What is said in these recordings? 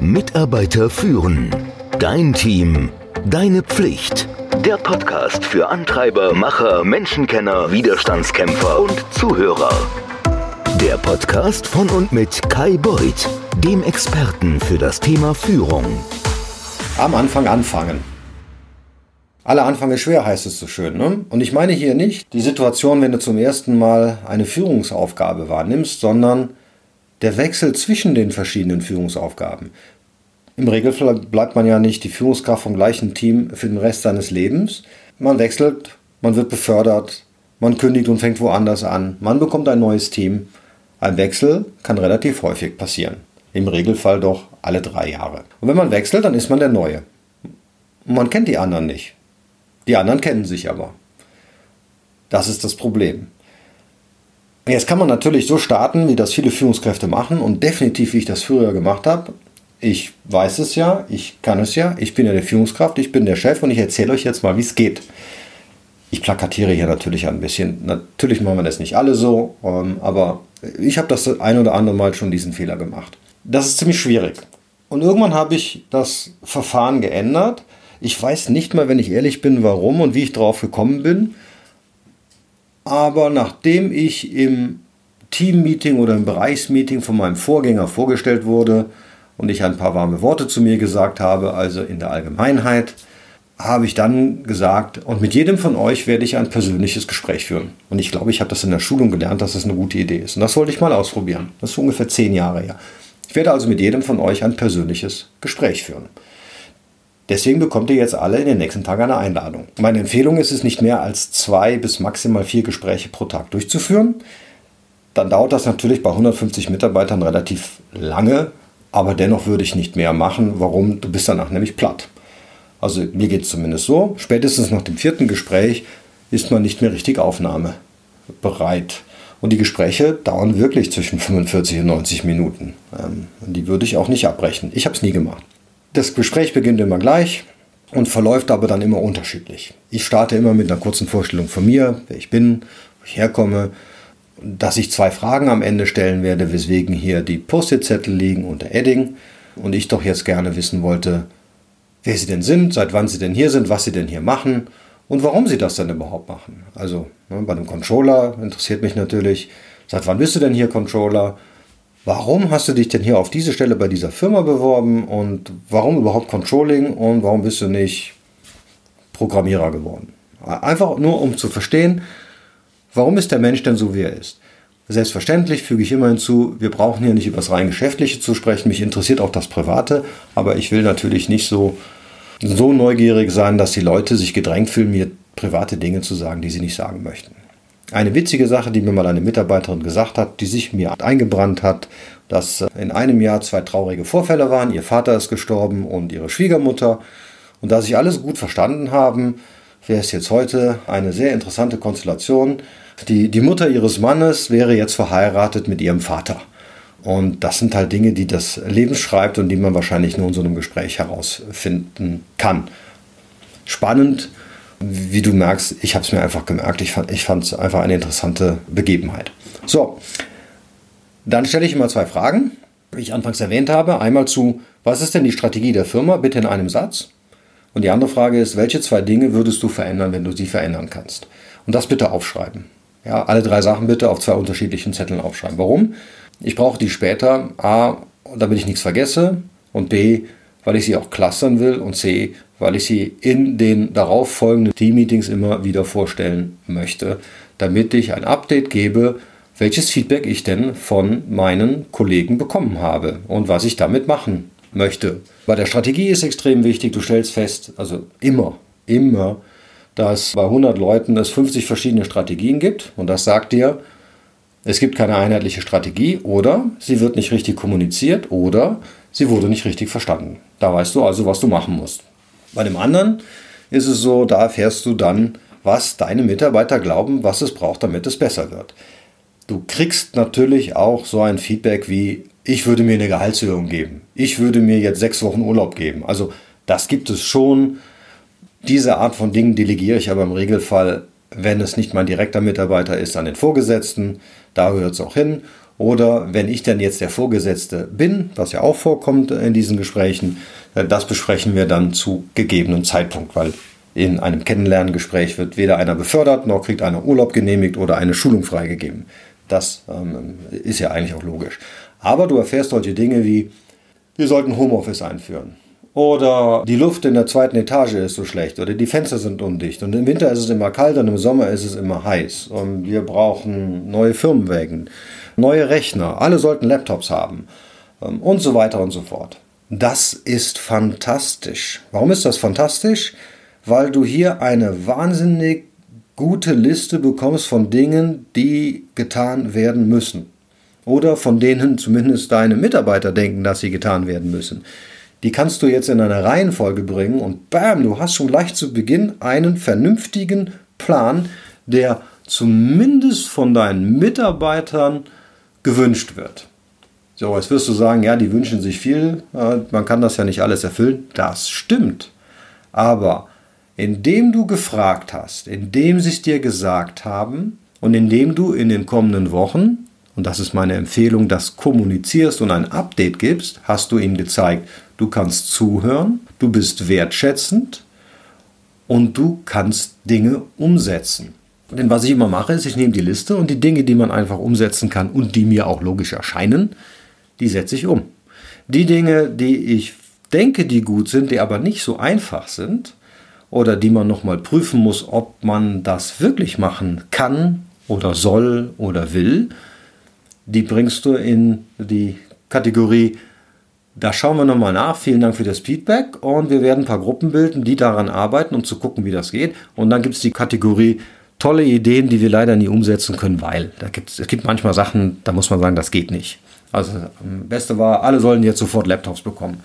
Mitarbeiter führen. Dein Team. Deine Pflicht. Der Podcast für Antreiber, Macher, Menschenkenner, Widerstandskämpfer und Zuhörer. Der Podcast von und mit Kai Beuth, dem Experten für das Thema Führung. Am Anfang anfangen. Aller Anfang ist schwer, heißt es so schön. Ne? Und ich meine hier nicht die Situation, wenn du zum ersten Mal eine Führungsaufgabe wahrnimmst, sondern der Wechsel zwischen den verschiedenen Führungsaufgaben. Im Regelfall bleibt man ja nicht die Führungskraft vom gleichen Team für den Rest seines Lebens. Man wechselt, man wird befördert, man kündigt und fängt woanders an, man bekommt ein neues Team. Ein Wechsel kann relativ häufig passieren. Im Regelfall doch alle drei Jahre. Und wenn man wechselt, dann ist man der Neue. Und man kennt die anderen nicht. Die anderen kennen sich aber. Das ist das Problem. Jetzt kann man natürlich so starten, wie das viele Führungskräfte machen und definitiv, wie ich das früher gemacht habe. Ich weiß es ja, ich kann es ja, ich bin ja der Führungskraft, ich bin der Chef und ich erzähle euch jetzt mal, wie es geht. Ich plakatiere hier natürlich ein bisschen. Natürlich machen wir das nicht alle so, ähm, aber ich habe das ein oder andere Mal schon diesen Fehler gemacht. Das ist ziemlich schwierig. Und irgendwann habe ich das Verfahren geändert. Ich weiß nicht mal, wenn ich ehrlich bin, warum und wie ich darauf gekommen bin. Aber nachdem ich im Teammeeting oder im Bereichsmeeting von meinem Vorgänger vorgestellt wurde und ich ein paar warme Worte zu mir gesagt habe, also in der Allgemeinheit, habe ich dann gesagt, und mit jedem von euch werde ich ein persönliches Gespräch führen. Und ich glaube, ich habe das in der Schulung gelernt, dass das eine gute Idee ist. Und das wollte ich mal ausprobieren. Das ist ungefähr zehn Jahre her. Ich werde also mit jedem von euch ein persönliches Gespräch führen. Deswegen bekommt ihr jetzt alle in den nächsten Tagen eine Einladung. Meine Empfehlung ist es, nicht mehr als zwei bis maximal vier Gespräche pro Tag durchzuführen. Dann dauert das natürlich bei 150 Mitarbeitern relativ lange, aber dennoch würde ich nicht mehr machen. Warum? Du bist danach nämlich platt. Also mir geht es zumindest so. Spätestens nach dem vierten Gespräch ist man nicht mehr richtig aufnahmebereit. Und die Gespräche dauern wirklich zwischen 45 und 90 Minuten. Ähm, die würde ich auch nicht abbrechen. Ich habe es nie gemacht. Das Gespräch beginnt immer gleich und verläuft aber dann immer unterschiedlich. Ich starte immer mit einer kurzen Vorstellung von mir, wer ich bin, wo ich herkomme, dass ich zwei Fragen am Ende stellen werde, weswegen hier die Post-it-Zettel liegen unter Edding und ich doch jetzt gerne wissen wollte, wer sie denn sind, seit wann sie denn hier sind, was sie denn hier machen und warum sie das denn überhaupt machen. Also ne, bei einem Controller interessiert mich natürlich, seit wann bist du denn hier Controller? Warum hast du dich denn hier auf diese Stelle bei dieser Firma beworben und warum überhaupt Controlling und warum bist du nicht Programmierer geworden? Einfach nur, um zu verstehen, warum ist der Mensch denn so, wie er ist. Selbstverständlich füge ich immer hinzu, wir brauchen hier nicht über das rein Geschäftliche zu sprechen, mich interessiert auch das Private, aber ich will natürlich nicht so, so neugierig sein, dass die Leute sich gedrängt fühlen, mir private Dinge zu sagen, die sie nicht sagen möchten. Eine witzige Sache, die mir mal eine Mitarbeiterin gesagt hat, die sich mir eingebrannt hat, dass äh, in einem Jahr zwei traurige Vorfälle waren. Ihr Vater ist gestorben und ihre Schwiegermutter. Und da sich alles gut verstanden haben, wäre es jetzt heute eine sehr interessante Konstellation. Die, die Mutter ihres Mannes wäre jetzt verheiratet mit ihrem Vater. Und das sind halt Dinge, die das Leben schreibt und die man wahrscheinlich nur in so einem Gespräch herausfinden kann. Spannend wie du merkst, ich habe es mir einfach gemerkt. Ich fand es einfach eine interessante Begebenheit. So, dann stelle ich immer zwei Fragen, wie ich anfangs erwähnt habe. Einmal zu, was ist denn die Strategie der Firma? Bitte in einem Satz. Und die andere Frage ist, welche zwei Dinge würdest du verändern, wenn du sie verändern kannst? Und das bitte aufschreiben. Ja, alle drei Sachen bitte auf zwei unterschiedlichen Zetteln aufschreiben. Warum? Ich brauche die später, A, damit ich nichts vergesse und B, weil ich sie auch clustern will und C, weil ich sie in den darauf folgenden Team-Meetings immer wieder vorstellen möchte, damit ich ein Update gebe, welches Feedback ich denn von meinen Kollegen bekommen habe und was ich damit machen möchte. Bei der Strategie ist extrem wichtig, du stellst fest, also immer, immer, dass bei 100 Leuten es 50 verschiedene Strategien gibt und das sagt dir, es gibt keine einheitliche Strategie oder sie wird nicht richtig kommuniziert oder sie wurde nicht richtig verstanden. Da weißt du also, was du machen musst. Bei dem anderen ist es so, da erfährst du dann, was deine Mitarbeiter glauben, was es braucht, damit es besser wird. Du kriegst natürlich auch so ein Feedback wie, ich würde mir eine Gehaltserhöhung geben. Ich würde mir jetzt sechs Wochen Urlaub geben. Also das gibt es schon. Diese Art von Dingen delegiere ich aber im Regelfall, wenn es nicht mein direkter Mitarbeiter ist, an den Vorgesetzten. Da hört es auch hin. Oder wenn ich dann jetzt der Vorgesetzte bin, was ja auch vorkommt in diesen Gesprächen, äh, das besprechen wir dann zu gegebenen Zeitpunkt, weil in einem Kennenlerngespräch wird weder einer befördert, noch kriegt einer Urlaub genehmigt oder eine Schulung freigegeben. Das ähm, ist ja eigentlich auch logisch. Aber du erfährst solche Dinge wie, wir sollten Homeoffice einführen. Oder die Luft in der zweiten Etage ist so schlecht oder die Fenster sind undicht und im Winter ist es immer kalt und im Sommer ist es immer heiß und wir brauchen neue Firmenwägen, neue Rechner, alle sollten Laptops haben ähm, und so weiter und so fort. Das ist fantastisch. Warum ist das fantastisch? Weil du hier eine wahnsinnig gute Liste bekommst von Dingen, die getan werden müssen. Oder von denen zumindest deine Mitarbeiter denken, dass sie getan werden müssen. Die kannst du jetzt in eine Reihenfolge bringen und bam, du hast schon gleich zu Beginn einen vernünftigen Plan, der zumindest von deinen Mitarbeitern gewünscht wird. So, jetzt wirst du sagen, ja, die wünschen sich viel, man kann das ja nicht alles erfüllen. Das stimmt. Aber indem du gefragt hast, indem sie es dir gesagt haben und indem du in den kommenden Wochen, und das ist meine Empfehlung, das kommunizierst und ein Update gibst, hast du ihnen gezeigt, du kannst zuhören, du bist wertschätzend und du kannst Dinge umsetzen. Denn was ich immer mache, ist, ich nehme die Liste und die Dinge, die man einfach umsetzen kann und die mir auch logisch erscheinen, die setze ich um. Die Dinge, die ich denke, die gut sind, die aber nicht so einfach sind oder die man nochmal prüfen muss, ob man das wirklich machen kann oder soll oder will, die bringst du in die Kategorie, da schauen wir nochmal nach. Vielen Dank für das Feedback und wir werden ein paar Gruppen bilden, die daran arbeiten, um zu gucken, wie das geht. Und dann gibt es die Kategorie tolle Ideen, die wir leider nie umsetzen können, weil da gibt's, es gibt manchmal Sachen, da muss man sagen, das geht nicht. Also am Beste war, alle sollen jetzt sofort Laptops bekommen.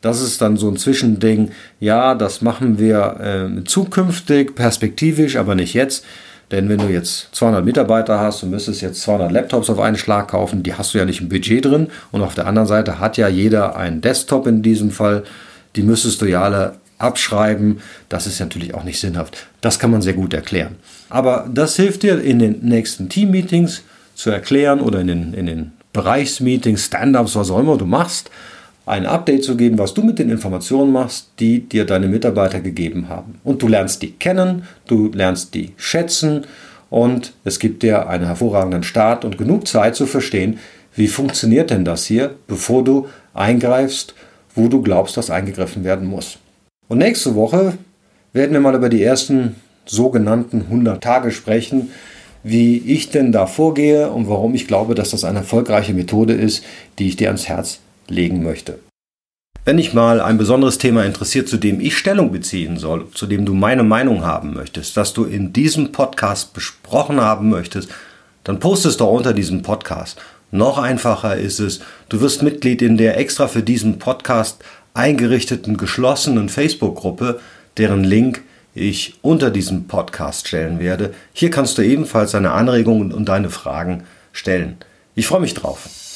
Das ist dann so ein Zwischending. Ja, das machen wir äh, zukünftig, perspektivisch, aber nicht jetzt. Denn wenn du jetzt 200 Mitarbeiter hast und müsstest jetzt 200 Laptops auf einen Schlag kaufen, die hast du ja nicht im Budget drin. Und auf der anderen Seite hat ja jeder einen Desktop in diesem Fall. Die müsstest du ja alle abschreiben. Das ist natürlich auch nicht sinnhaft. Das kann man sehr gut erklären. Aber das hilft dir in den nächsten Team-Meetings zu erklären oder in den, in den Bereichsmeetings, Stand-ups, was auch immer du machst, ein Update zu geben, was du mit den Informationen machst, die dir deine Mitarbeiter gegeben haben. Und du lernst die kennen, du lernst die schätzen und es gibt dir einen hervorragenden Start und genug Zeit zu verstehen, wie funktioniert denn das hier, bevor du eingreifst, wo du glaubst, dass eingegriffen werden muss. Und nächste Woche werden wir mal über die ersten sogenannten 100 Tage sprechen, wie ich denn da vorgehe und warum ich glaube, dass das eine erfolgreiche Methode ist, die ich dir ans Herz legen möchte. Wenn dich mal ein besonderes Thema interessiert, zu dem ich Stellung beziehen soll, zu dem du meine Meinung haben möchtest, das du in diesem Podcast besprochen haben möchtest, dann poste es doch unter diesem Podcast. Noch einfacher ist es, du wirst Mitglied in der extra für diesen Podcast eingerichteten geschlossenen Facebook-Gruppe, deren Link ich unter diesem Podcast stellen werde. Hier kannst du ebenfalls deine Anregungen und deine Fragen stellen. Ich freue mich drauf.